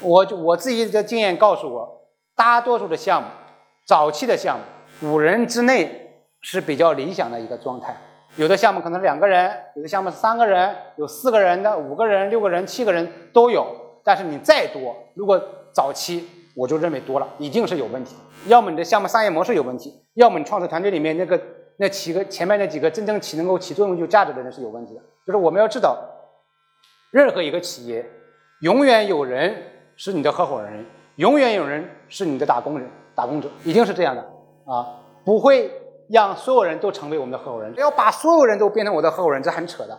我就我自己的经验告诉我，大多数的项目，早期的项目，五人之内是比较理想的一个状态。有的项目可能两个人，有的项目三个人，有四个人的，五个人、六个人、七个人都有。但是你再多，如果早期我就认为多了，一定是有问题。要么你的项目商业模式有问题，要么你创始团队里面那个那几个前面那几个真正起能够起作用、有价值的人是有问题的。就是我们要知道，任何一个企业，永远有人是你的合伙人，永远有人是你的打工人、打工者，一定是这样的啊，不会让所有人都成为我们的合伙人。要把所有人都变成我的合伙人，这很扯的。